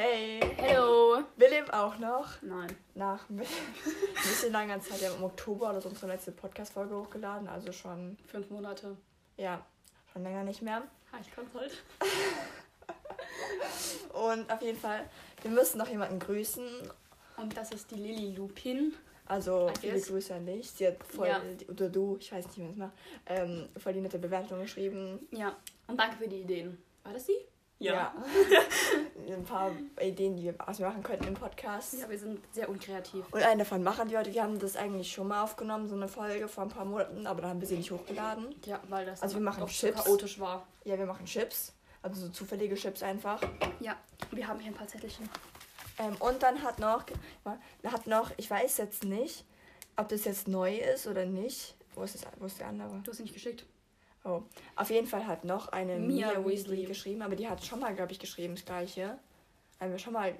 Hey, Hello. wir leben auch noch. Nein. Nach ein bisschen langer Zeit, wir haben im Oktober oder so unsere letzte Podcast-Folge hochgeladen, also schon, Fünf Monate. ja, schon länger nicht mehr. Ha, ich kann's halt. Und auf jeden Fall, wir müssen noch jemanden grüßen. Und das ist die Lilly Lupin. Also I viele guess. Grüße an dich. Sie hat voll, Ja. oder du, ich weiß nicht, wie man es macht, ähm, voll die nette Bewertung geschrieben. Ja. Und danke für die Ideen. War das sie? Ja. Ein paar Ideen, die wir, was wir machen könnten im Podcast. Ja, wir sind sehr unkreativ. Und einen davon machen wir heute. Wir haben das eigentlich schon mal aufgenommen, so eine Folge vor ein paar Monaten, aber da haben wir sie nicht hochgeladen. Ja, weil das Also wir machen doch Chips. so chaotisch war. Ja, wir machen Chips. Also so zufällige Chips einfach. Ja. Wir haben hier ein paar Zettelchen. Ähm, und dann hat noch, hat noch, ich weiß jetzt nicht, ob das jetzt neu ist oder nicht. Wo ist, das, wo ist der andere? Du hast sie nicht geschickt. Oh. Auf jeden Fall hat noch eine Mia Mia, Weasley Weasley. geschrieben, aber die hat schon mal, glaube ich, geschrieben, das gleiche. Haben wir schon mal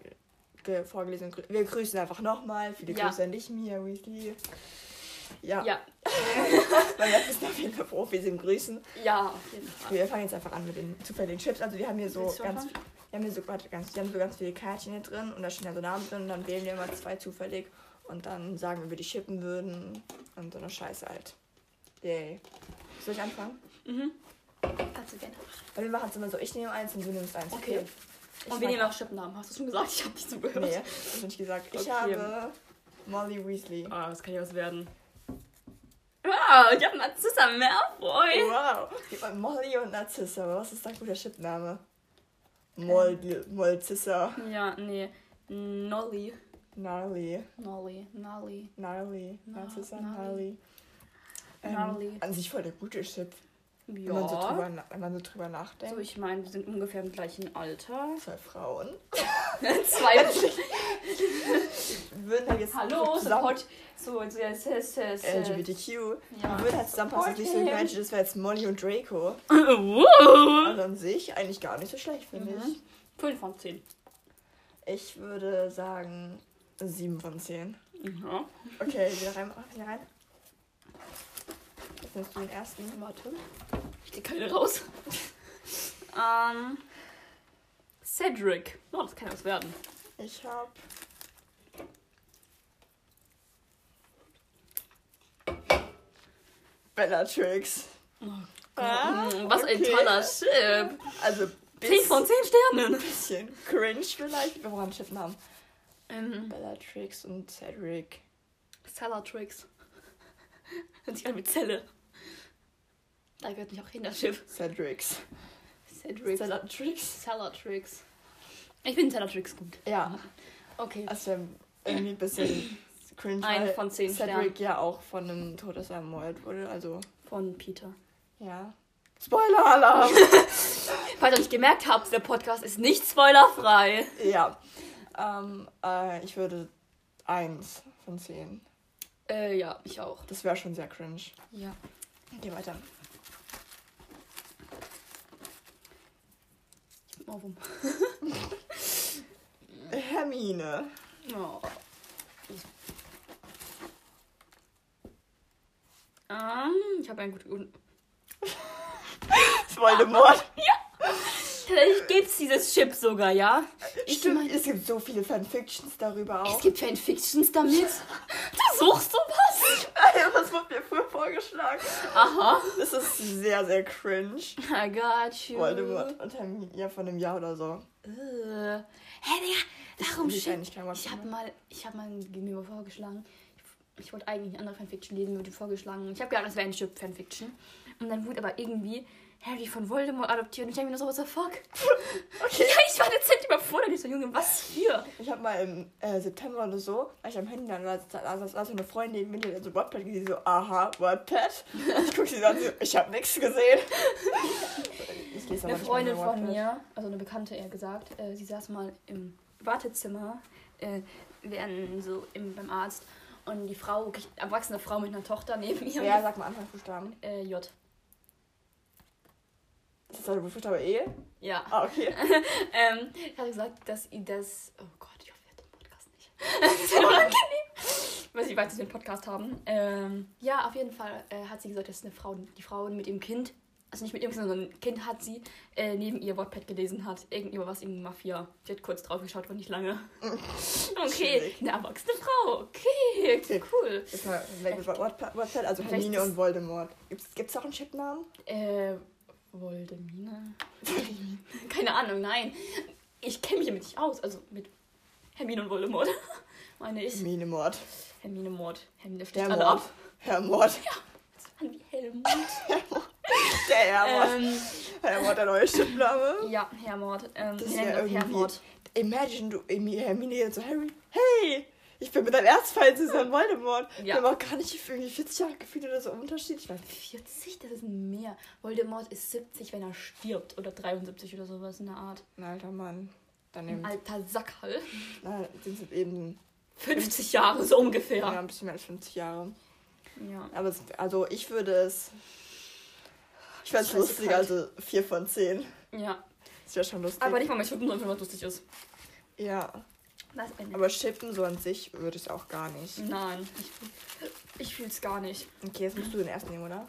ge vorgelesen. Wir grüßen einfach nochmal. Viele Ja. Grüße an dich, Mia Weasley. Ja, Ja. weil wir sind auf jeden Fall Profis im Grüßen. Ja, auf jeden Fall. Wir fangen jetzt einfach an mit den zufälligen Chips. Also wir haben hier so ganz, anfangen? wir haben hier so, warte, ganz, wir haben so ganz viele Kärtchen hier drin und da stehen ja so Namen drin und dann wählen wir immer zwei zufällig und dann sagen, wie wir die chippen würden und so eine Scheiße halt. Yay. Soll ich anfangen? Mhm. Kannst du gerne. Weil wir machen es immer so, ich nehme eins und du nimmst eins. Okay. Ich Und wir nehmen auch Chipnamen. Hast du schon gesagt? Ich habe nicht zugehört. Nee, das habe ich gesagt. Ich Okay. habe Molly Weasley. Ah, das kann ja was werden. Wow, ich habe Narzissa Malfoy. Wow. Gib mal Molly und Narzissa. Was ist dein guter Chipname? Molly, Molzissa. Ja, nee. Nolly. Gnarly. Nolly. Nolly. Gnarly. Na- Narzissa, Gnarly. Gnarly. Ähm, Gnarly. An sich voll der gute Chip. Wenn, man so Ja. drüber, wenn man so drüber nachdenkt. So, ich meine, wir sind ungefähr im gleichen Alter. Zwei Frauen. Zwei. Wir würden halt jetzt Hallo. Support. So, so, yes, yes, yes. LGBTQ. Ja. Wir würden halt zusammenpassen, das ist nicht so Mensch, das wäre jetzt Molly und Draco. Also an sich eigentlich gar nicht so schlecht, finde Mhm. ich. 5 von 10. Ich würde sagen 7 von 10. Ja. Okay, wieder rein. Wieder rein. Nimmst du den ersten. Warte. Ich krieg keine raus. ähm. Cedric. Oh, das kann ja was werden. Ich hab. Bellatrix. Ah, Mm, was ein okay. toller Chip. Also 10 von 10 ein Sternen. bisschen cringe vielleicht. Wir brauchen Schiffen haben. Ähm, Bellatrix und Cedric. Cellatrix. Hört sich an wie Zelle. Da gehört nicht auch hin, das Schiff. Cedrics. Cedric. Bellatrix. Cellatrix. Ich finde Cellatrix gut. Ja, Okay. also irgendwie ein bisschen cringe. Ein von zehn Cedric ja auch von einem Todesser ermordet wurde. Also, Von Peter. ja. Spoiler-Alarm! Falls ihr nicht gemerkt habt, der Podcast ist nicht spoilerfrei. ja. Ähm, äh, ich würde 1 von 10. Äh, ja, ich auch. Das wäre schon sehr cringe. Ja. Geh weiter. Ohrwurm. Hermine. Oh. Ähm, ich habe einen guten. Voldemort. Vielleicht gibt's dieses Chip sogar, ja? Ich Stimmt, mein- es gibt so viele Fanfictions darüber Es auch. gibt Fanfictions damit. Du suchst sowas? das wurde mir früher vorgeschlagen. Aha. Das ist sehr, sehr cringe. I got you. Voldemort und Hermine ja, von einem Jahr oder so. Äh. Hä, Digga, warum Ich Wort Ich habe mal, ich habe mal mir vorgeschlagen. Ich, ich wollte eigentlich eine andere Fanfiction lesen, mir wurde vorgeschlagen. Ich habe gedacht, das wäre ein Chip Fanfiction. Und dann wurde aber irgendwie Harry von Voldemort adoptiert. Und ich denke mir nur so, what the fuck? Okay. Ja, ich war überfordert. Ich so, Junge, was hier? Ich habe mal im äh, September oder so, als ich am Handy dann war, da saß saß so eine Freundin neben mir, die hat so Wattpad gesehen, die so, aha, Wattpad. Ich gucke sie an, so, ich habe nichts gesehen. Ich lese aber Eine Freundin von Wattpad. mir, also eine Bekannte eher gesagt, äh, sie saß mal im Wartezimmer, äh, während so im, beim Arzt. Und die Frau, erwachsene Frau mit einer Tochter neben ihr. Ja, sag mal Anfangsbuchstaben. Äh, J. Ist das der Buchstabe E? Ja. Ah, okay. Ähm, ich hatte gesagt, dass ihr das. Oh Gott, ich hoffe, ihr hört den Podcast nicht. das ist ja unangenehm. Weil sie weiß, dass wir einen Podcast haben. Ähm, ja, auf jeden Fall äh, hat sie gesagt, dass eine Frau, die Frau mit ihrem Kind also nicht mit irgendwas, sondern ein Kind hat sie äh, neben ihr Wattpad gelesen hat. Irgendwie was in Mafia. Sie hat kurz drauf geschaut, war nicht lange. Okay, eine erwachsene Frau. Okay, Okay. cool. Jetzt mal weg mit Wattpad, also Hermine und Voldemort. Gibt's, gibt's auch einen Chipnamen? Äh, Voldemine? Keine Ahnung, nein. Ich kenne mich damit nicht aus. Also mit Hermine und Voldemort. Meine ich. Hermine Mord. Hermine Mord. Hermine sticht Der alle Mord. ab. Herr Mord. Das waren wie Helmut. Der Herr Mord. ähm, Herr Mord, der neue Chipname. ja, Herr Mord. Ähm, Das ist ja irgendwie- Mord. Imagine, du, Hermine jetzt so, Harry, hey, ich bin mit deinem Erzfeind zusammen, Voldemort. Ja. Wir haben auch gar nicht irgendwie 40 Jahre gefühlt oder so Unterschied. Ich nicht. 40, das ist mehr. Voldemort ist 70, wenn er stirbt. Oder 73 oder sowas in der Art. Ein alter Mann. Dann Ein alter Sackhall. na, sind es eben 50 Jahre so ungefähr. ja. ein bisschen mehr als 50 Jahre. Ja. Aber es, also ich würde es. Ich fände es Scheiße lustig, kalt. also 4 von 10. Ja. Das wäre schon lustig. Aber nicht mal mit Schippen, sondern was lustig ist. ja. Was denn? Aber Shippen so an sich würde ich auch gar nicht. Nein, ich, ich fühl's gar nicht. Okay, jetzt musst du den ersten nehmen, oder?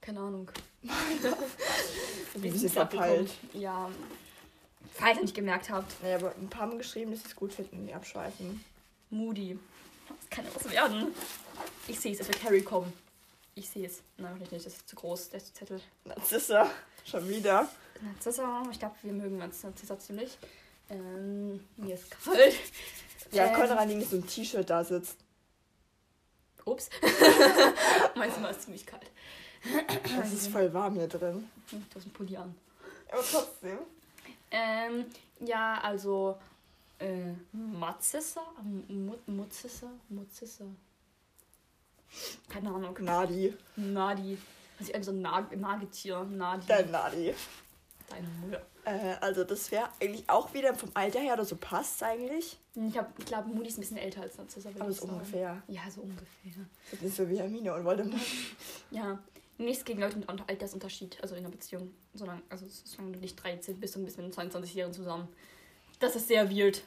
Keine Ahnung. Ein bisschen verpeilt. Ja. Falls ihr nicht gemerkt habt, Naja, aber ein paar haben geschrieben, dass sie es gut finden, die abschweifen. Moody. Das kann ja was werden. Ich sehe es, es wird Harry kommen. Ich sehe es. Nein, vielleicht nicht, das ist zu groß, der Zettel. Narzissa, schon wieder. Narzissa, ich glaube, wir mögen Narzissa ziemlich. Ähm, mir ist kalt. Ja, Ähm. Konrad liegt so ein T-Shirt da sitzt. Ups. mein Zimmer ist ziemlich kalt. Es ist voll warm hier drin. Hm, Du hast einen Pulli an. Aber trotzdem. Ähm, ja, also, äh, Matzissa? Mut- Mutzissa? Mutzissa? Keine Ahnung. Nadi. Nadi. Also irgendwie so ein Nag Nagetier. Nadi. Dein Nadi. Deine Mutter. Äh, also das wäre eigentlich auch wieder vom Alter her oder so passt eigentlich. Ich glaube, ich glaub, Moody ist ein bisschen älter als Narzissa. würd Aber so sagen. ungefähr. Ja, so ungefähr. Das ist so wie Hermine und Voldemort. Ja. Nichts gegen Leute mit Unter- Altersunterschied, also in einer Beziehung. Solange, also solange du nicht 13 bist und bist mit einem 22-Jährigen zusammen. Das ist sehr weird.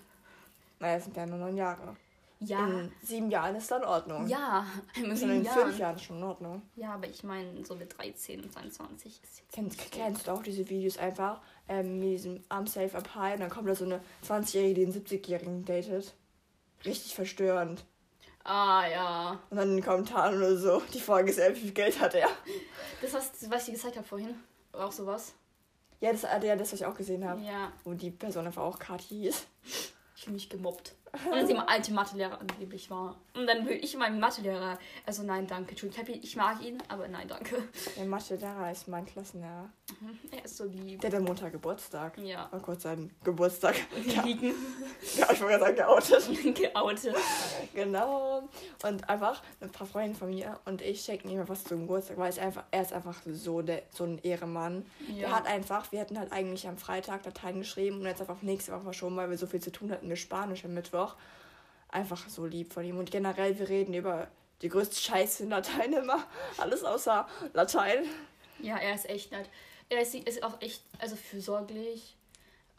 Naja, es sind ja nur neun Jahre. Ja. In sieben Jahren ist dann in Ordnung. Ja, in sieben in Jahren. fünf Jahren schon in Ordnung. Ja, aber ich meine, so mit 13 und 22 ist jetzt. Kennst, kennst du auch diese Videos einfach ähm, mit diesem I'm safe up high und dann kommt da so eine 20-Jährige, die einen 70-Jährigen datet. Richtig verstörend. Ah, ja. Und dann in den Kommentaren oder so, die Frage ist, äh, wie viel Geld hat er? Das, was, was ich gezeigt habe vorhin. Auch sowas. Ja, das war ja das, was ich auch gesehen habe. Ja. Wo die Person einfach auch Kati hieß. Ich fühle mich gemobbt. Und dann sie mal alte Mathelehrer angeblich war. Und dann will ich meinem Mathelehrer, also nein, danke. Entschuldigung, ich mag ihn, aber nein, danke. Der Mathe-Lehrer ist mein Klassenlehrer. Er ist so lieb. Der hat am Montag Geburtstag. Ja. Oh Gott, sein Geburtstag. Ja, Liegen. ja ich wollte gerade sagen, geoutet. Geoutet. Genau. Und einfach ein paar Freunde von mir und ich schenken ihm was zum Geburtstag, weil einfach, er ist einfach so, der, so ein Ehrenmann. Der Ja. hat einfach, wir hatten halt eigentlich am Freitag Dateien geschrieben und jetzt einfach auf nächste Woche verschoben, weil wir so viel zu tun hatten mit Spanisch am Mittwoch. Einfach so lieb von ihm. Und generell, wir reden über die größte Scheiße in Latein immer. Alles außer Latein. ja, er ist echt nett. Er ist, ist auch echt, also fürsorglich.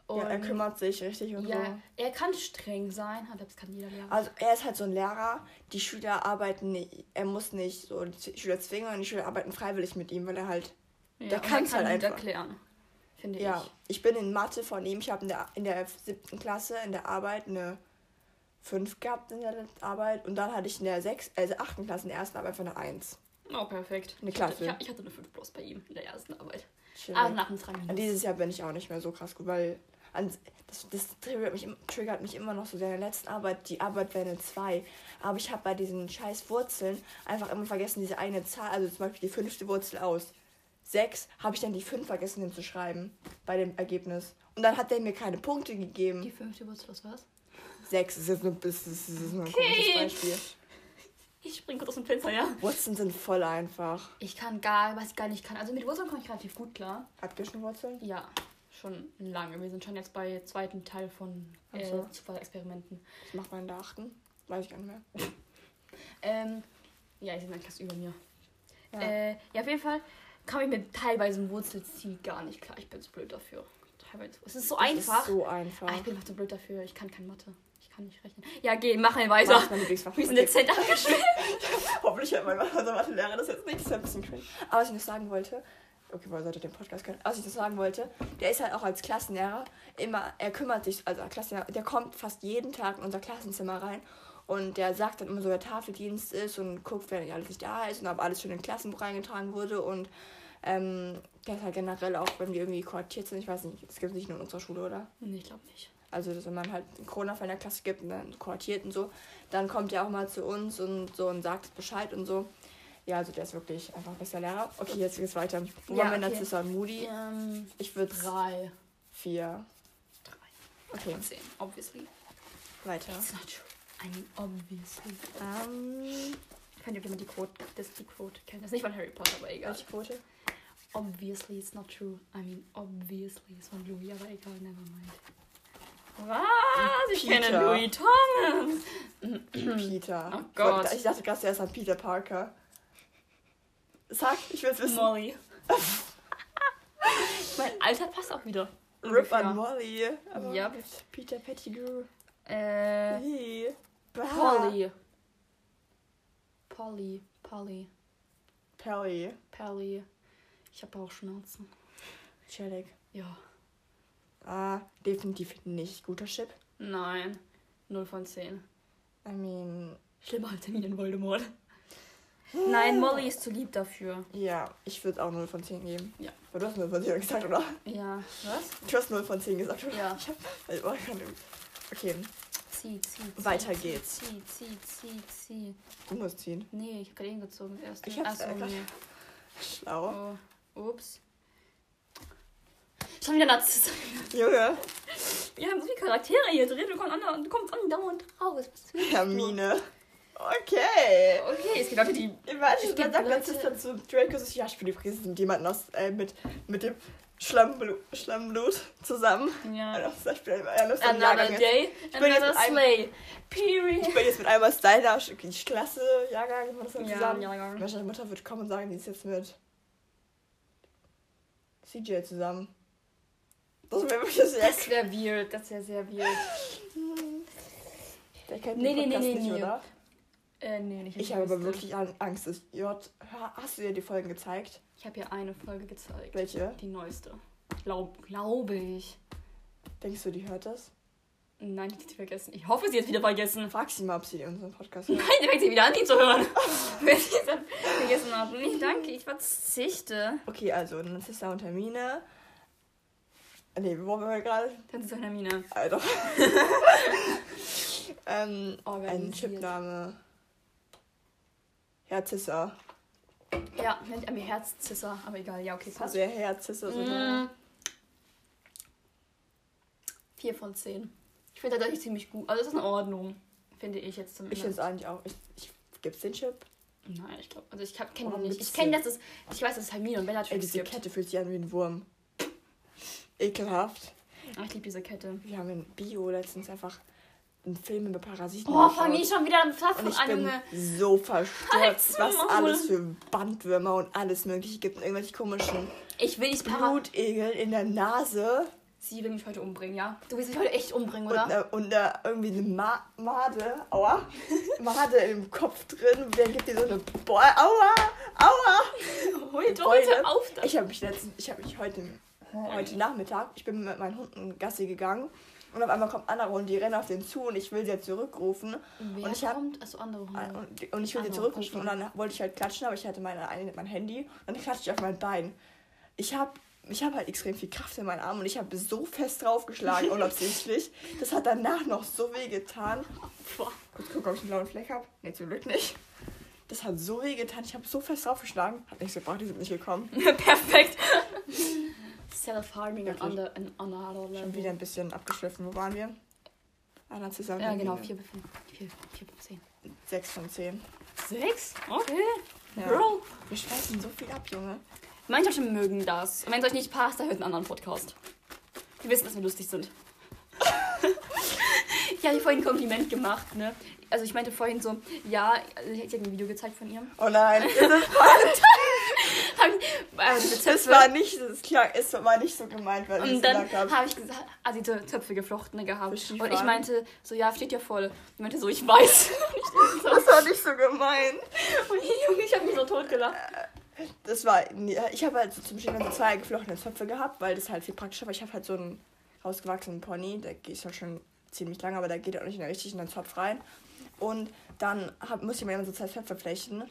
Ja, er Und- kümmert sich richtig und Ja, so. er kann streng sein, aber das kann jeder Lehrer. Also er ist halt so ein Lehrer, die Schüler arbeiten nicht, er muss nicht so die Schüler zwingen, sondern die Schüler arbeiten freiwillig mit ihm, weil er halt ja, der und er kann halt gut einfach. erklären. Finde Ja, ich. ich bin in Mathe von ihm. Ich habe in der, in der siebten Klasse in der Arbeit eine 5 gehabt in der Arbeit und dann hatte ich in der sechs, also achten Klasse in der ersten Arbeit von eine 1. Oh, perfekt. Eine Ich hatte, Klasse. ich, hatte eine 5 plus bei ihm in der ersten Arbeit. Aber nach dem 3 An Minuten. dieses Jahr bin ich auch nicht mehr so krass gut, weil an, das, das triggert, mich, triggert mich immer noch so sehr in der letzten Arbeit. Die Arbeit wäre eine 2. Aber ich habe bei diesen scheiß Wurzeln einfach immer vergessen, diese eine Zahl, also zum Beispiel die fünfte Wurzel aus 6, habe ich dann die 5 vergessen hinzuschreiben bei dem Ergebnis. Und dann hat der mir keine Punkte gegeben. Die fünfte Wurzel aus was? Sechs ist jetzt nur, das ist, das ist nur ein Okay. komisches Beispiel. Ich spring kurz aus dem Fenster, ja. Wurzeln sind voll einfach. Ich kann gar, was ich gar nicht kann. Also mit Wurzeln komme ich relativ gut klar. Addition Wurzeln? Ja, schon lange. Wir sind schon jetzt bei zweiten Teil von äh, so. Zufallexperimenten. Das macht man in der achten. Weiß ich gar nicht mehr. Ähm, ja, ich sind eine Klasse über mir. Ja. Äh, ja, auf jeden Fall kam ich mit teilweise Wurzelziel gar nicht klar. Ich bin zu blöd dafür. Teilweise. Es ist so Das einfach. Ist so einfach. Ah, ich bin einfach zu blöd dafür. Ich kann kein Mathe. Ich kann nicht rechnen. Ja, geh, mach mal weiter. Wir sind Okay. dezent abgeschwächt. Hoffentlich hört mein unser Mathelehrer das jetzt nicht. Das ist ein bisschen cringe. Aber was ich noch sagen wollte, okay, woher sollte den Podcast kennen? Was ich das sagen wollte, der ist halt auch als Klassenlehrer immer, er kümmert sich, also Klassenlehrer, der kommt fast jeden Tag in unser Klassenzimmer rein und der sagt dann immer so, wer Tafeldienst ist und guckt, wer nicht alles nicht da ist und ob alles schon in den Klassenbuch reingetragen wurde und ähm, der ist halt generell auch, wenn wir irgendwie quartiert sind, ich weiß nicht, das gibt es nicht nur in unserer Schule, oder? Nee, ich glaube nicht. Also, dass wenn man halt einen Corona-Fall in der Klasse gibt und dann quartiert und so, dann kommt er auch mal zu uns und so und sagt Bescheid und so. Ja, also der ist wirklich einfach ein bester Lehrer. Okay, jetzt geht's weiter. Wo Ja, waren wir okay. Narcissa und Moody? Ähm, Ich würde drei. vier. Drei. Okay, Von zehn, obviously. weiter. It's not true. I mean, obviously. Ähm, kann jemand die Quote, das die Quote kennt. Das ist nicht von Harry Potter, aber egal. welche Quote? Obviously, it's not true. I mean, obviously, ist von Louis, aber egal, never mind. Was? Ich Peter. kenne Louis Tongen. Peter. Oh Gott. Ich dachte gerade, er ist ein Peter Parker. Sag, ich will's wissen. Molly. mein Alter passt auch wieder. Rip an Molly. Aber Ja. mit Peter Pettigrew. Äh. Bah. Polly. Polly. Polly. Pelly. Polly. Ich habe Bauchschmerzen. Chillig. Ja. Ah, definitiv nicht guter Chip. Nein. 0 von 10. I mean, Schlimmer als Termin in Voldemort. Nein, Molly ist zu lieb dafür. ja, ich würde auch 0 von 10 geben. Ja. Aber du hast 0 von 10 gesagt, oder? Ja. Was? Du hast 0 von 10 gesagt, oder? Ja. Ich hab, also, okay, Zieh, zieh, zieh. Weiter geht's. Zieh, zieh, zieh, zieh. du musst ziehen. Nee, ich hab gerade hingezogen. Erst. Ich hab's Achso, nee. Schlau. Oh. Ups. Schon wieder Nazis. Junge, Wir haben so viele Charaktere hier drin. Du kommst, andauernd, du kommst andauernd raus. Was willst du? Hermine. Okay. Okay, es gibt Leute, die. Imagine, man sagt letztes dann zu Draco, ja, ich bin übrigens mit jemandem aus, äh, mit, mit dem Schlammblut, Schlammblut zusammen. Ja. Also, ich bin ein Another Jahrgang day, bin another einem- slay. Period. Ich bin jetzt mit einem aus deiner Sch- Klasse, Jahrgang, das dann Ja, zusammen. ja, ja. Meine Mutter wird kommen und sagen, die ist jetzt mit CJ zusammen. Das wäre wirklich sehr Das wäre weird. Das wäre sehr weird. Der kennt Nee, den nee, Podcast nee, nicht, nee. oder? Äh, nee, nicht. Ich habe aber wirklich An- Angst. dass J. Hast du dir die Folgen gezeigt? Ich habe hier eine Folge gezeigt. Welche? Die neueste. Glaub, glaube ich. Denkst du, die hört das? Nein, die hat sie vergessen. Ich hoffe, sie hat wieder vergessen. Frag sie mal, ob sie unseren Podcast hört. Nein, sie fängt sie wieder an, ihn zu hören. Wenn sie es dann vergessen hat. Nee, danke, ich verzichte. Okay, also Narzissa und Hermine. Nee, wo waren wir gerade? Dann ist es Hermine. Alter. ähm, ein. Chipname. Herzissa. Ja, nennt er mir Herzzisser, aber egal. Ja, okay, passt. Sehr Herzissa. So Mm. Vier von zehn. Ich finde tatsächlich ziemlich gut. Also, es ist in Ordnung. Finde ich jetzt Ich zumindest. finde es eigentlich auch. Ich, ich, gibt's den Chip? Nein, ich glaube, also ich kenne ihn nicht. Ich kenne, dass es, ich weiß, dass es Hermine und Ey, Bellatrix diese gibt. Kette fühlt sich an wie ein Wurm. Ekelhaft. Ach, ich liebe diese Kette. Wir haben in Bio letztens einfach einen Film über Parasiten Oh, fang ich schon wieder Und Pfaffen ich an, Junge. so verstört, was alles für Bandwürmer und alles mögliche gibt und irgendwelche komischen Ich will nicht Para... Blutegel in der Nase Sie will mich heute umbringen, ja? Du willst mich heute echt umbringen, und, oder? eine, und da irgendwie eine Ma Made, aua, Made im Kopf drin. Der gibt dir so eine Boah, aua, aua. Hol doch bitte auf da. Ich habe mich letztens, ich habe mich heute, heute Nachmittag, ich bin mit meinen Hunden Gassi gegangen und auf einmal kommt andere und die rennen auf den zu und ich will sie jetzt zurückrufen Wer und ich hab- kommt? Achso, andere Hunde. und, die- und ich will sie Ah, zurückrufen und dann wollte ich halt klatschen, aber ich hatte meine, eine, mein Handy und dann klatschte ich auf mein Bein. Ich habe ich hab halt extrem viel Kraft in meinen Armen und ich habe so fest draufgeschlagen, unabsichtlich. Das hat danach noch so weh getan. Boah. Kurz gucken, ob ich einen blauen Fleck habe. Nee, zum Glück nicht. Das hat so weh getan. Ich habe so fest draufgeschlagen. Hat nichts gebracht, die sind nicht gekommen. Perfekt. Self-harming Wirklich. an under, an another level. Schon wieder ein bisschen abgeschliffen. Wo waren wir? Dann zusammen. Ja, genau. 4 von 4, 4 von 10. 6 von 10. 6? Okay. Ja. Bro. Wir schweißen so viel ab, Junge. Manche Menschen mögen das. Und wenn es euch nicht passt, dann hört einen anderen Podcast. Die wissen, dass wir lustig sind. ich habe vorhin ein Kompliment gemacht, ne? Also ich meinte vorhin so, ja, ich hätte ein Video gezeigt von ihr. Oh nein, das, Hab ich, das Zöpfe. war nicht, das klang, es war nicht so gemeint, weil ich Und es dann habe. ich gesagt, ah, diese Zöpfe geflochtene gehabt. Für Und ich meinte so, ja, steht ja voll. Ich meinte so, ich weiß. Das war nicht so gemeint. Und Junge, ich habe mich so tot gelacht. das war, ich habe halt so zum Beispiel so zwei geflochtene Zöpfe gehabt, weil das halt viel praktischer war. Ich habe halt so einen rausgewachsenen Pony, der ist ja schon ziemlich lang, aber da geht er auch nicht in den richtigen Zopf rein. Und dann hab, muss ich mir immer so zwei Zöpfe flechten.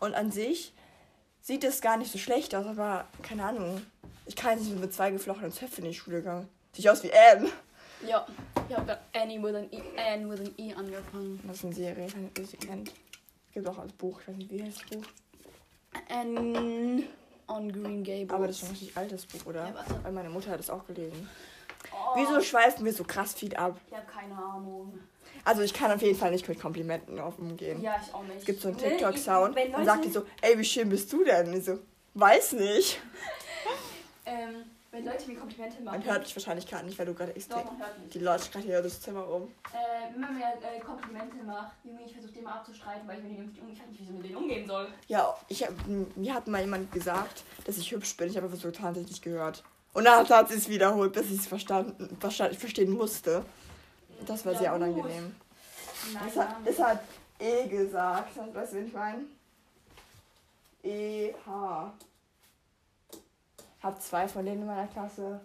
Und an sich sieht es gar nicht so schlecht aus, aber keine Ahnung. Ich kann nicht mit zwei geflochtenen Zöpfen in die Schule gehen. Sieht aus wie Anne. Ja, ich habe Annie with an e, Anne with an E angefangen. Das ist eine Serie, ich weiß nicht, ob ihr sie kennt. Es gibt auch als Buch, ich weiß nicht, wie heißt das Buch. Anne on Green Gables. Aber das ist schon ein richtig altes Buch, oder? Ja. Weil meine Mutter hat es auch gelesen. Wieso schweifen wir so krass viel ab? Ich habe keine Ahnung. Also ich kann auf jeden Fall nicht mit Komplimenten auf umgehen. Ja, ich auch nicht. Es gibt so einen Nee, TikTok-Sound und sagt die so, ey, wie schön bist du denn? Und ich so, weiß nicht. Ähm, wenn Leute mir Komplimente machen. Man hört dich wahrscheinlich gerade nicht, weil du gerade Doch, extrem... man hört mich. Die läuft gerade hier das Zimmer rum. Äh, wenn man mir äh, Komplimente macht, Junge, ich versuche den mal abzustreiten, weil ich mit denen nicht ich nicht, wie ich mit denen umgehen soll. Ja, ich mir hat mal jemand gesagt, dass ich hübsch bin. Ich habe aber so tatsächlich nicht gehört. Und dann hat sie es wiederholt, bis ich es verstanden, verstanden, verstehen musste. Das war Ja, sehr unangenehm. Nein, Das hat, das hat E gesagt. Weißt du, wen ich meine? E, H. Hab zwei von denen in meiner Klasse.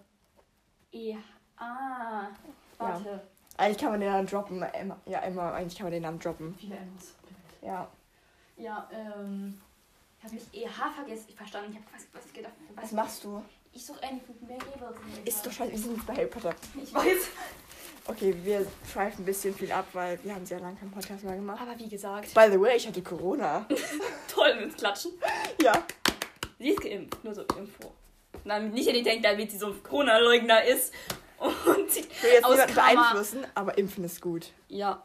E. Ah. Warte. Eigentlich kann man den dann droppen. Emma. Ja, immer. Eigentlich kann man den Namen droppen. Viele M's. Ja. Ja, ähm. Ich habe nicht EH vergessen. Ich verstanden. Ich habe was, was gedacht. Was machst du? Ich suche mehr Ebert. Ist doch scheiße. Wir sind bei Harry Potter. Ich weiß. Okay, wir schweifen ein bisschen viel ab, weil wir haben sehr lange keinen Podcast mehr gemacht. Aber wie gesagt, By the way, ich hatte Corona. toll mit Klatschen. ja. Sie ist geimpft. Nur so Info. Nein, nicht, dass ihr denkt, damit sie so ein Corona-Leugner ist. Und sie Ich will jetzt niemanden beeinflussen, aber impfen ist gut. Ja,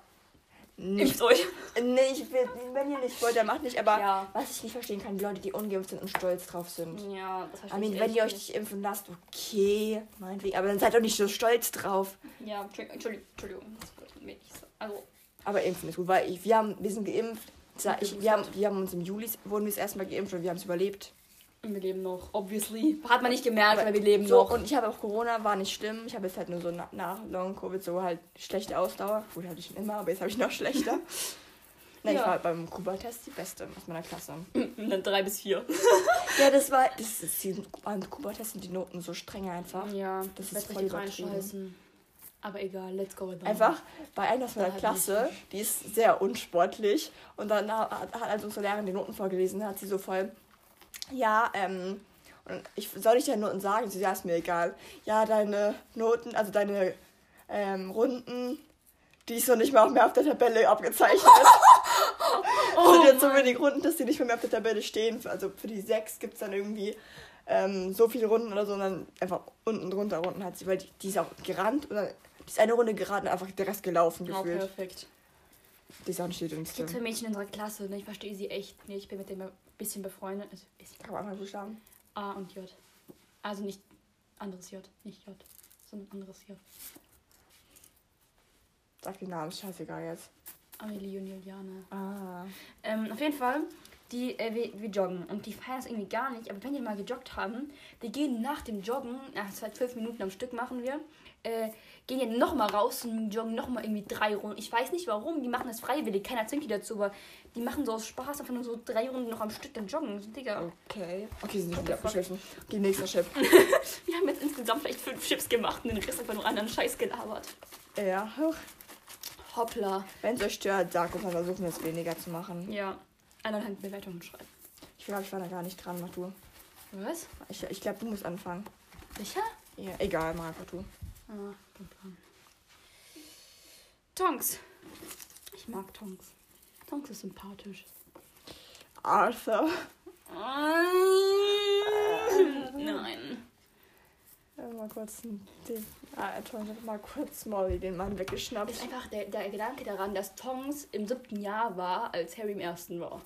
impft euch. nee, ich will, wenn ihr nicht wollt, dann macht nicht. Aber Ja. was ich nicht verstehen kann, die Leute, die ungeimpft sind und stolz drauf sind. Ja, das I verstehe mean, ich wenn ihr euch nicht. impfen lasst, okay, meinetwegen. Aber dann seid doch nicht so stolz drauf. Ja, Entschuldigung, Entschuldigung, ich. Also, Aber impfen ist gut, weil ich, wir, haben, wir sind geimpft. Ich, wir, haben, wir haben uns im Juli, wurden wir das erste Mal geimpft und wir haben es überlebt. Wir leben noch, obviously. Hat man nicht gemerkt, weil wir leben so, noch. Und ich habe auch Corona, war nicht schlimm. Ich habe jetzt halt nur so nach, nach Long-Covid so halt schlechte Ausdauer. Gut, hatte ich schon immer, aber jetzt habe ich noch schlechter. Nein, ich Ja. war beim Kuba-Test die Beste aus meiner Klasse. Und dann drei bis vier. Ja, das war, das ist, die, beim Kuba-Test sind die Noten so streng einfach. Ja, Das ist wird voll übertrieben. Aber egal, let's go that. Einfach bei einer aus meiner Klasse, die ist sehr unsportlich. Und dann hat, hat als unsere Lehrerin die Noten vorgelesen, hat sie so voll, ja, ähm, und ich, soll ich deine Noten sagen? Sie, ja, ist mir egal. Ja, deine Noten, also deine ähm, Runden, die ist noch nicht mal mehr auf der Tabelle abgezeichnet. Oh sind jetzt so wenig Runden, dass die nicht mehr auf der Tabelle stehen. Also für die sechs gibt es dann irgendwie ähm, so viele Runden oder so und dann einfach unten drunter Runden hat sie, weil die, die ist auch gerannt und dann die ist eine Runde gerannt und einfach der Rest gelaufen Oh, gefühlt. perfekt. Auch nicht die Es gibt zwei Mädchen in unserer Klasse und ich verstehe sie echt nicht. Ich bin mit denen ein bisschen befreundet. Also ein bisschen. Kann man einfach Buchstaben. A und J. Also nicht anderes J, nicht J, sondern anderes J. Sag den Namen, ist scheißegal jetzt. Amelie und Juliane. Ah. Ähm, auf jeden Fall, die, äh, wir, wir joggen und die feiern es irgendwie gar nicht. Aber wenn die mal gejoggt haben, die gehen nach dem Joggen, nach zwei, zwölf Minuten am Stück machen wir, äh, gehen die nochmal raus und joggen nochmal irgendwie drei Runden. Ich weiß nicht warum, die machen das freiwillig, keiner zwingt die dazu, aber die machen so aus Spaß einfach nur so drei Runden noch am Stück dann joggen. So, Digga, Okay. Okay, sind nicht wieder abgeschliffen. Okay, nächster Chip. wir haben jetzt insgesamt vielleicht fünf Chips gemacht und den Rest einfach nur anderen Scheiß gelabert. Ja, hoch. Hoppla. Wenn es euch stört, sagt uns, dann versuchen wir es weniger zu machen. Ja, eineinhalb Bewertungen schreiben. Ich glaube, ich war da gar nicht dran, mach du. Was? Ich, ich glaube, du musst anfangen. Sicher? Ja, egal, einfach du. Ah, kein Plan. Tonks. Ich mag Tonks. Tonks ist sympathisch. Arthur. Nein. Ja, mal kurz den, ah, mal kurz Molly den Mann weggeschnappt. Ist einfach der, der Gedanke daran, dass Tonks im siebten Jahr war, als Harry im ersten war.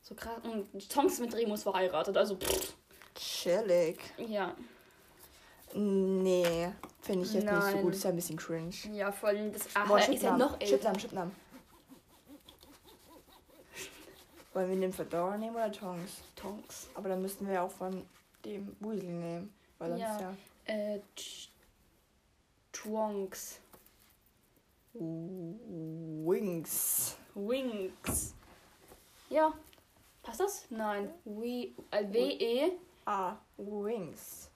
So krass. Und Tonks mit Remus verheiratet, also pff, Chillig. ja. Nee, finde ich jetzt nicht so Nein. gut. Ist ja ein bisschen cringe. Ja, vor allem das Ach, Boah, ist ja noch. Chipnamen, Chipnamen. Wollen wir den Fedora nehmen oder Tongs? Tonks. Aber dann müssten wir auch von dem Weasley nehmen. Weil sonst Ja. ja. Äh, Twonks. Wings. Winks. Ja, Passt das? Nein. We, äh, W-E. Ah, Wings.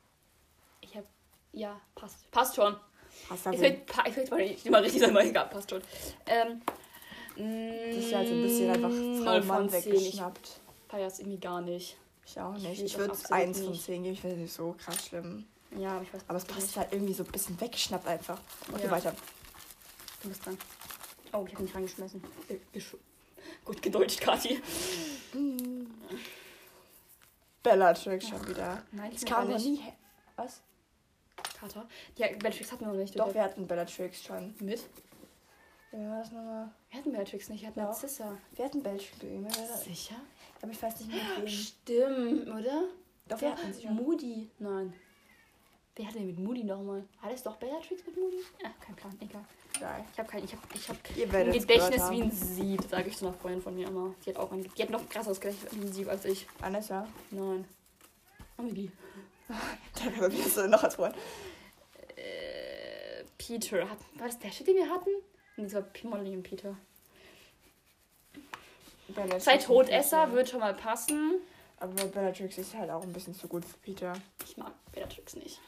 Ich. Ja, passt. Passt schon. Pasta Ich will, ich will mal nicht immer richtig sagen, egal, passt schon. Ähm, Das ist halt so ein bisschen einfach Frau Mann weggeschnappt. Feier es irgendwie gar nicht. Ich auch Ich nicht. Ich das würde absolut 1 von nicht. 10 geben. Ich finde es nicht so krass schlimm. Ja, aber ich weiß Aber es passt halt irgendwie so ein bisschen weggeschnappt einfach. Okay, Ja. weiter. Du bist dran. Oh, ich habe nicht reingeschmissen. Äh, Gut gedeutscht, Kathi. Bellatrix schon wieder. Nein, ich Es bin kam nie. Was? Kater. Ja, Bellatrix hatten wir noch nicht. Doch, wir hatten Bellatrix schon. Mit? Ja, war das nochmal? Wir hatten Bellatrix nicht, wir hatten. Narcissa. Wir hatten Bellatrix. Sicher? Aber ich weiß nicht mehr. Stimmt, oder? Doch, wir Wer hatten sie schon. Moody. Nein. Wer hatte denn mit Moody nochmal? War das doch Bellatrix mit Moody? Ja, kein Plan, egal. Geil. Ich habe kein, ich habe, ich habe Ihr ein es Gedächtnis wie haben. ein Sieb, sage ich zu einer Freundin von mir immer. Die hat auch ein, die hat noch ein krasseres Gedächtnis wie ein Sieb als ich. Anessa. Nein. Amelie. Da wie hast du denn noch als Freund? Peter. War das der Shit, den wir hatten? Nee, das war Molly und Peter. Bellatrix Sei ist Todesser wird schon mal passen. Aber Bellatrix ist halt auch ein bisschen zu gut für Peter. Ich mag Bellatrix nicht.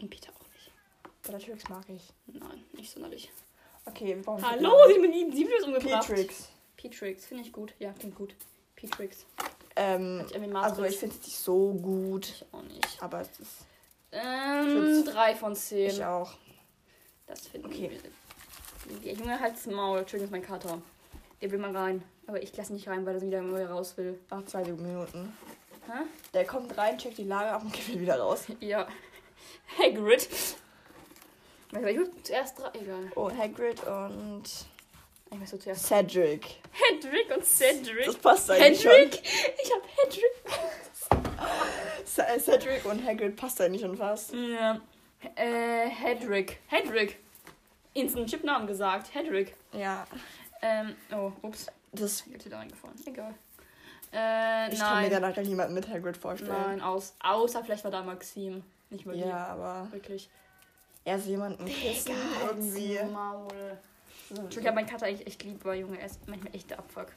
Und Peter auch nicht. Bellatrix mag ich. Nein, nicht sonderlich. Okay, wir brauchen Hallo, ich bin ihm sieben umgebracht. Petrix. Petrix, finde ich gut. Ja, klingt gut. Petrix. Ähm, also ich finde es nicht so gut. Ich auch nicht. Aber es ist. Ähm, drei von zehn. Ich auch. Das finden Okay. wir. Der Junge halt's Maul. Entschuldigung, ist mein Kater. Der will mal rein. Aber ich lasse nicht rein, weil er wieder neu raus will. Nach zwei Minuten. Hä? Der kommt rein, checkt die Lage ab und geht wieder raus. Ja. Hagrid. Weißt du, ich will zuerst drei. Egal. Oh, Hagrid und Ich weiß so zuerst. Cedric. Hedrick und Cedric. Das passt eigentlich Hedrick? Ich hab Hedrick. schon. Ce- Cedric und Hagrid passt eigentlich schon fast. Ja. Äh, Hedrick. Hedrick. Instant Chipnamen gesagt. Hedrick. Ja. Ähm, oh, ups. Das, Jetzt wieder eingefallen. Egal. Äh, ich kann mir nein. danach gar niemanden mit Hagrid vorstellen. Nein, aus, außer vielleicht war da Maxim. Nicht mal Ja, aber. Wirklich. eher so jemanden küssen irgendwie. Maul. Ich habe meinen Kater eigentlich echt lieb, aber Junge, er ist manchmal echt der Abfuck.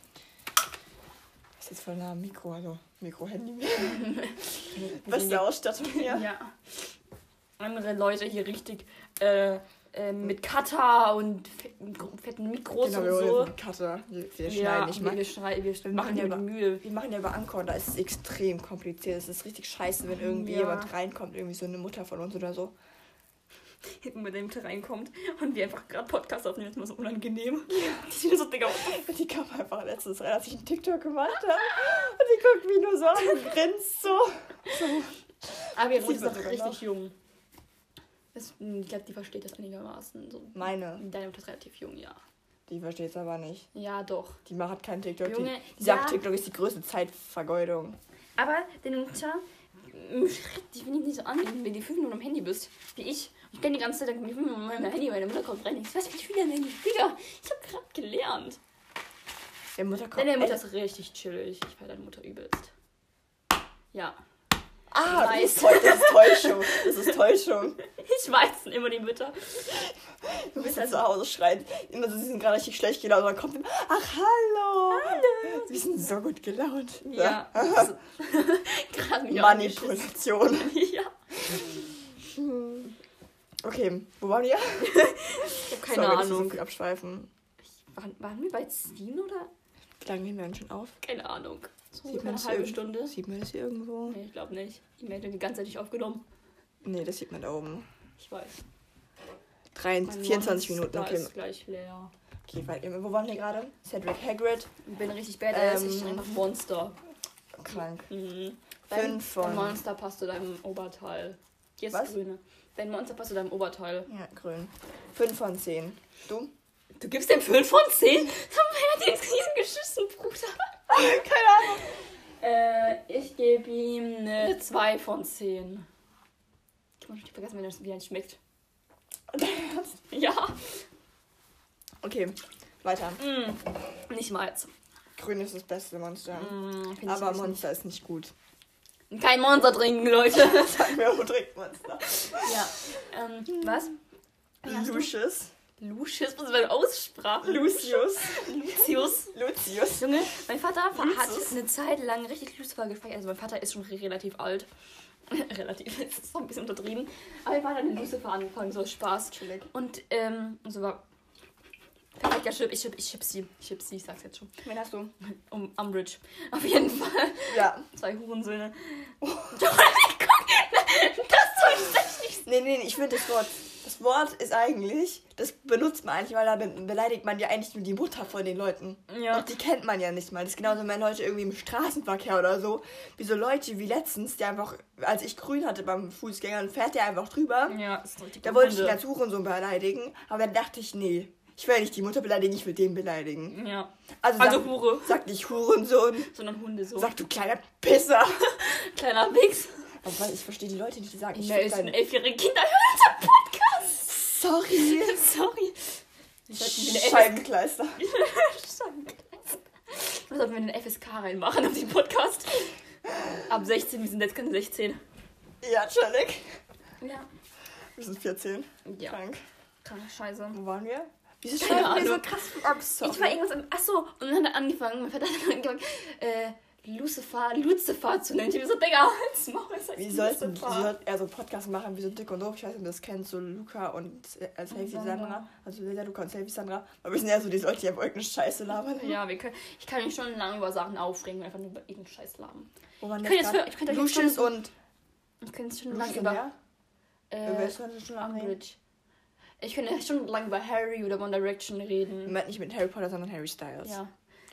ist jetzt voll nah am Mikro, also Mikro-Handy. Beste Ausstattung hier. Ja. Andere Leute hier richtig äh, äh, mit Cutter und fetten, Mikros Genau, und so. Cutter. Wir, wir schneiden ja, nicht wir, mal. wir, wir, Wir machen ja ja mit Mühe. Wir machen ja über Anchor, da ist es extrem kompliziert. Es ist richtig scheiße, wenn irgendwie Ja. jemand reinkommt, irgendwie so eine Mutter von uns oder so. Wenn dem reinkommt und wir einfach gerade Podcast aufnehmen, ist immer so unangenehm. Die sind so, Digga, Und die kam einfach letztens rein, als ich einen TikTok gemacht habe. Und die guckt mich nur so an und grinst so. Aber wir sind noch richtig noch. jung. Das, ich glaube, die versteht das einigermaßen. So. Meine, Deine Mutter ist relativ jung, ja. die versteht es aber nicht. Ja, doch. Die macht keinen TikTok. Junge, die, die sagt, ja. TikTok ist die größte Zeitvergeudung. Aber deine Mutter, mm, die finde ich nicht so an, wenn du fünf Minuten am Handy bist, wie ich. Ich kann die ganze Zeit dann fünf Minuten meinem Handy, meine Mutter kommt rein. Ich will ich wieder am Handy? Digga, ich habe gerade gelernt. Der Mutter kommt. Deine Mutter ist richtig chillig. Ich feiere deine Mutter übelst. Ja. Ah, das ist, das ist Täuschung. Das ist Täuschung. Ich weiß immer die Mütter. Du bist halt zu Hause schreit. Immer so, sie sind gerade richtig schlecht gelaunt. Und dann kommt immer, ach, hallo. Hallo. Sie sind so gut gelaunt. Ja. Angeschissen. Manipulation. Ja. Okay, wo waren wir? Ich habe keine Sorry, so Ahnung. viel abschweifen. Waren, waren wir bei Steam oder? Wie lange nehmen wir denn schon auf? Keine Ahnung. So Sieht man eine halbe? Stunde. Sieht man das hier irgendwo? Nee, ich glaube nicht. Die Meldung die ganze Zeit nicht aufgenommen. Nee, das sieht man da oben. Ich weiß. 23, Mein 24 Monster Minuten, okay. ist gleich leer. Okay, weil, wo waren wir gerade? Cedric Hagrid. Ich bin richtig badass. Ähm, ich bin einfach Monster. Krank. Mhm. Fünf von- Dein Monster passt zu deinem Oberteil. Hier ist Was? grüne. Dein Monster passt zu deinem Oberteil. Ja, grün. 5 von 10. Du? Du gibst dem 5 von 10? Hat den Riesen geschissen, Bruder? Keine Ahnung. Äh, ich gebe ihm eine 2 von 10. Ich muss nicht vergessen, wie er schmeckt. Ja. Okay, weiter. Mm, nicht mal jetzt. Grün ist das beste Monster. Mm, Aber Monster ist nicht gut. Kein Monster trinken, Leute. Sag mir, wo trinkt Monster? ja. Ähm, was? Lucius. Lucius, was ist meine Aussprache? Lucius. Lucius. Lucius. Junge, mein Vater hat eine Zeit lang richtig Lucifer gefeiert. Also mein Vater ist schon re- relativ alt. relativ, das ist so ein bisschen untertrieben. Aber mein Vater hat mit Lucifer angefangen, so Spaß. Chillig. Und, ähm, so war. Perfekter Chip, ich chip, ich chip sie. Ich chip sie, ich sag's jetzt schon. Wen hast du? Um Umbridge. Auf jeden Fall. Ja. Zwei Hurensöhne. Oh. Das soll ich nicht. Nee, nee, nee, ich finde das Wort. Das Wort ist eigentlich, das benutzt man eigentlich, weil da be- beleidigt man ja eigentlich nur die Mutter von den Leuten. Ja. Und die kennt man ja nicht mal. Das ist genauso, wenn Leute irgendwie im Straßenverkehr oder so, wie so Leute wie letztens, die einfach, als ich grün hatte beim Fußgängern, fährt der einfach drüber. Ja, ist richtig. Da wollte ich ihn als Hurensohn beleidigen, aber dann dachte ich, nee, ich will nicht die Mutter beleidigen, ich will den beleidigen. Ja. Also, Also sag, Hure. sag nicht Hurensohn, Sondern Hunde so. sag du kleiner Pisser. Kleiner Wichs. Aber ich verstehe die Leute nicht, die sagen, ich fick ist ein deinen... elfjähriger Kinder hören unseren Podcast. Sorry. Sorry. Eine Scheibenkleister. Wir sollten wir eine FSK reinmachen auf den Podcast. Ab 16, wir sind jetzt keine 16. Ja, chillig. Ja. Wir sind 14. Ja. Krank. Kranke Scheiße. Wo waren wir? Wieso schreiben wir so krass ab? Sorry. Ich war irgendwas am. Achso, und dann hat er angefangen, mein Vater hat dann angefangen, äh, Lucifer, Lucifer zu nennen. Ich bin so, Digga, als Maul, Wie sollten Lucifer. sie sollten eher so einen Podcast machen wie so Dick und Doof? Ich weiß nicht, ob ihr das kennt, so Luca und äh, Selfie Sandra. Sandra. Also Lisa, Luca und Selfie Sandra. Aber wir sind eher so die Leute, die einfach irgendeine Scheiße labern. Ja, wir können, ich kann mich schon lange über Sachen aufregen und einfach nur über irgendeinen Scheiß labern. Wo Ich könnte jetzt jetzt- ich könnte jetzt schon- und... Ich könnte jetzt schon lange über. wer? Über Äh, wir schon anreden? Umbridge. Ich könnte schon lange über Harry oder One Direction reden. Moment, nicht mit Harry Potter, sondern Harry Styles. Ja.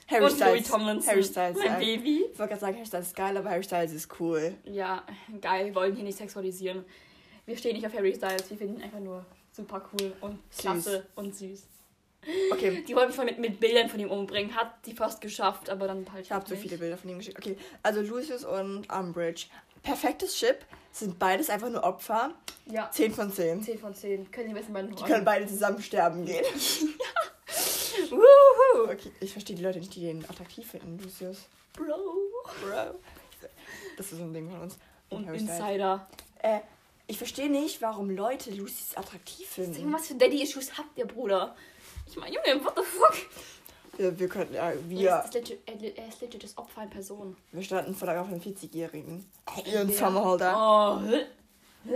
Harry und Styles. Louis Tomlinson. Harry Styles. Mein ja. Baby. Ich wollte gerade sagen, Harry Styles ist geil, aber Harry Styles ist cool. Ja, geil. Wir wollen hier nicht sexualisieren. Wir stehen nicht auf Harry Styles. Wir finden ihn einfach nur super cool und klasse und süß. Okay, Die wollten mich voll mit, mit Bildern von ihm umbringen. Hat sie fast geschafft, aber dann halt ich habe so nicht. viele Bilder von ihm geschickt. Okay, also Lucius und Umbridge. Perfektes Chip. Sind beides einfach nur Opfer. Ja. 10 von 10. 10 von 10. Können die besten beiden Die können beide zusammen sterben gehen. Okay, ich verstehe die Leute nicht, die den attraktiv finden, Lucius. Bro. Bro. Das ist so ein Ding von uns. Und. Insider. Äh, ich verstehe nicht, warum Leute Lucius attraktiv finden. mal, was für Daddy-Issues habt ihr, Bruder? Ich meine, Junge, what the fuck? Wir, wir könnten, ja, Er, wir, ist legit, er, er ist legit das Opfer in Person. wir standen vor der auf einem 40-Jährigen. Ey, Ihren der- Summerholder. Oh?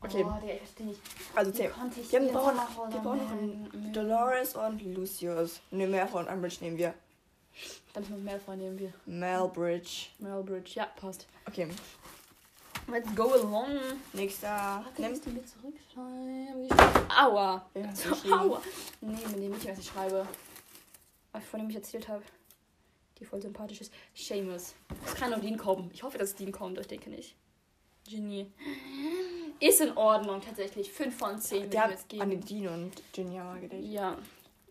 Okay. Oh, Digga, ich nicht. Also Wie 10. konnte ich Wir brauchen, wir brauchen noch einen Dolores und Lucius. Ne, mehr von Umbridge nehmen wir. Dann müssen wir mehr vornehmen wir. Melbridge. Melbridge, ja, passt. Okay, Let's go along. nächster. Nimm. Kannst du mir zurückschreiben? Aua. Ja, So, aua. Nee, mit dem Mädchen, was ich schreibe. Was ich von dem ich erzählt habe. Die voll sympathisch ist. Seamus. Das kann nur Dean kommen. Ich hoffe, dass Dean kommt, aber ich denke nicht. Genie. Ist in Ordnung, tatsächlich. 5 von 10 würde Der hat an die Dean und Ginny mal gedacht. Ja.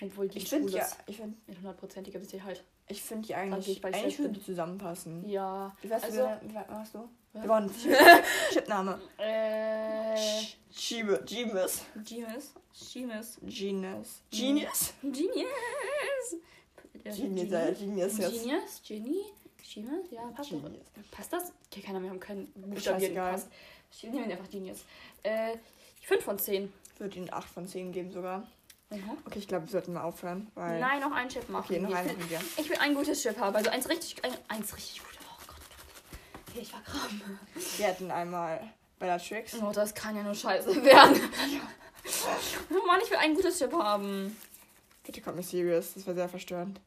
Obwohl die Ich finde ja, ich finde, Mit hundertprozentiger Sicherheit. ich finde die eigentlich, ich bei eigentlich würden die zusammenpassen. Ja. Wie weißt Also- du, wie wa- was du? Wir waren Chipname. Äh. Chibe, Genius. Genius. Genius. Genius. Genius? Genius. Genius, Genius jetzt. Genius, Genie, Genius, ja, passt. Genius. Passt das? Okay, keiner mehr haben keinen Buchstabieren. Passt. Ich nehme einfach Genius. Äh, 5 von 10. Ich würde ihnen 8 von 10 geben sogar. Mhm. Okay, ich glaube, wir sollten mal aufhören, weil... Nein, noch ein Chip machen. Okay, noch ich, einen will, machen wir. ich will ein gutes Chip haben. Also eins richtig, ein, eins richtig gut. Oh Gott. Okay, ich war krank. Wir hatten einmal Bellatrix. Oh, das kann ja nur scheiße werden. oh Mann, ich will ein gutes Chip haben. Bitte kommt nicht serious, das wäre sehr verstörend.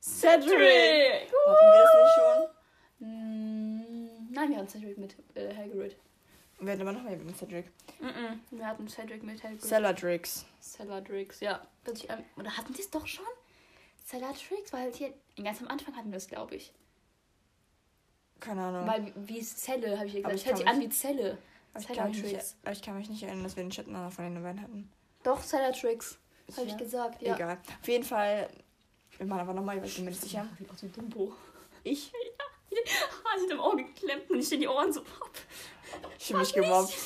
Cedric! Hatten wir das nicht schon? Mm, Nein, wir hatten Cedric mit äh, Hagrid. Wir hatten aber noch mal mit Cedric. Mm-mm, wir hatten Cedric mit Hagrid. Celadrix. Celadrix, ja. Sich an- Oder hatten die es doch schon? Celadrix? Weil hier ganz am Anfang hatten wir es, glaube ich. Keine Ahnung. Weil wie- wie Zelle, habe ich ja gesagt. ich hört sich an wie Zelle. aber, ich kann mich nicht, Celadrix. aber ich kann mich nicht erinnern, dass wir den Chat einer von den beiden hatten. Doch, Celadrix. Habe ich gesagt, ja. Egal. Auf jeden Fall. Wir machen aber nochmal, ich bin mir nicht sicher. Sieht aus wie Dumbo. Ich? Hand im Auge geklemmt und ich in die Ohren so ab. Ich fühle mich gemobbt.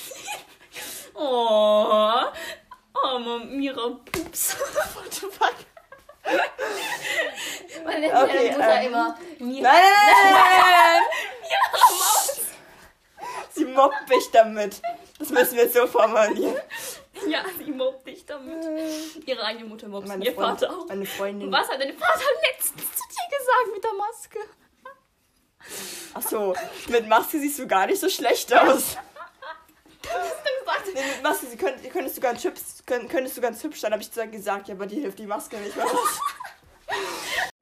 Oh. Oh, Mira Pups. What the fuck? Weil der Okay, okay, Mutter ähm, immer Mira. Nein, nein, nein, nein, Sie mobbt mich damit. Das müssen wir jetzt so formulieren. Ja, sie mobbt dich damit. Ihre eigene Mutter mobbt Meine, ihr Freund, Vater auch. meine Freundin. Und was hat dein Vater letztens zu dir gesagt mit der Maske? Achso, mit Maske siehst du gar nicht so schlecht aus. Was hast du gesagt? Nee, mit Maske sie könnt, könntest, du ganz hübsch, könnt, könntest du ganz hübsch sein, habe ich dann gesagt. Ja, aber die hilft die Maske nicht.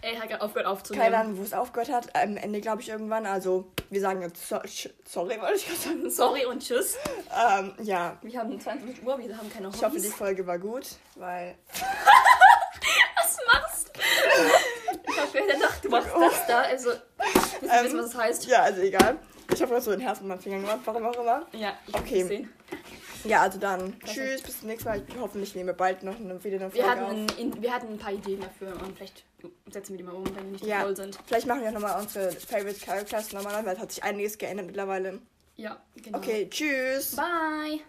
Ey, hat gerade aufgehört aufzunehmen. keine Ahnung, wo es aufgehört hat. Am Ende, glaube ich, irgendwann. Also, wir sagen jetzt so, sorry, wollte ich gerade sagen. Sorry und tschüss. Ähm, ja, Wir haben 20 Uhr, wir haben keine Hobbys. ich hoffe, die Folge war gut, weil. Was machst du? Ich hab mir gedacht, du machst das da. Also, willst du wissen, was das heißt? Ja, also egal. Ich habe gerade so ein Herz mit meinem Finger gemacht, warum auch immer. Ja, ich Okay. sehen. Ja, also dann. Tschüss, bis zum nächsten Mal. Ich hoffentlich nehmen wir bald noch eine, wieder eine Folge Wir hatten, ein, in, wir hatten ein paar Ideen dafür und vielleicht setzen wir die mal um, wenn die nicht Ja. so toll sind. Vielleicht machen wir auch nochmal unsere Favorite Characters nochmal an, weil es hat sich einiges geändert mittlerweile. Ja, genau. Okay, tschüss. Bye.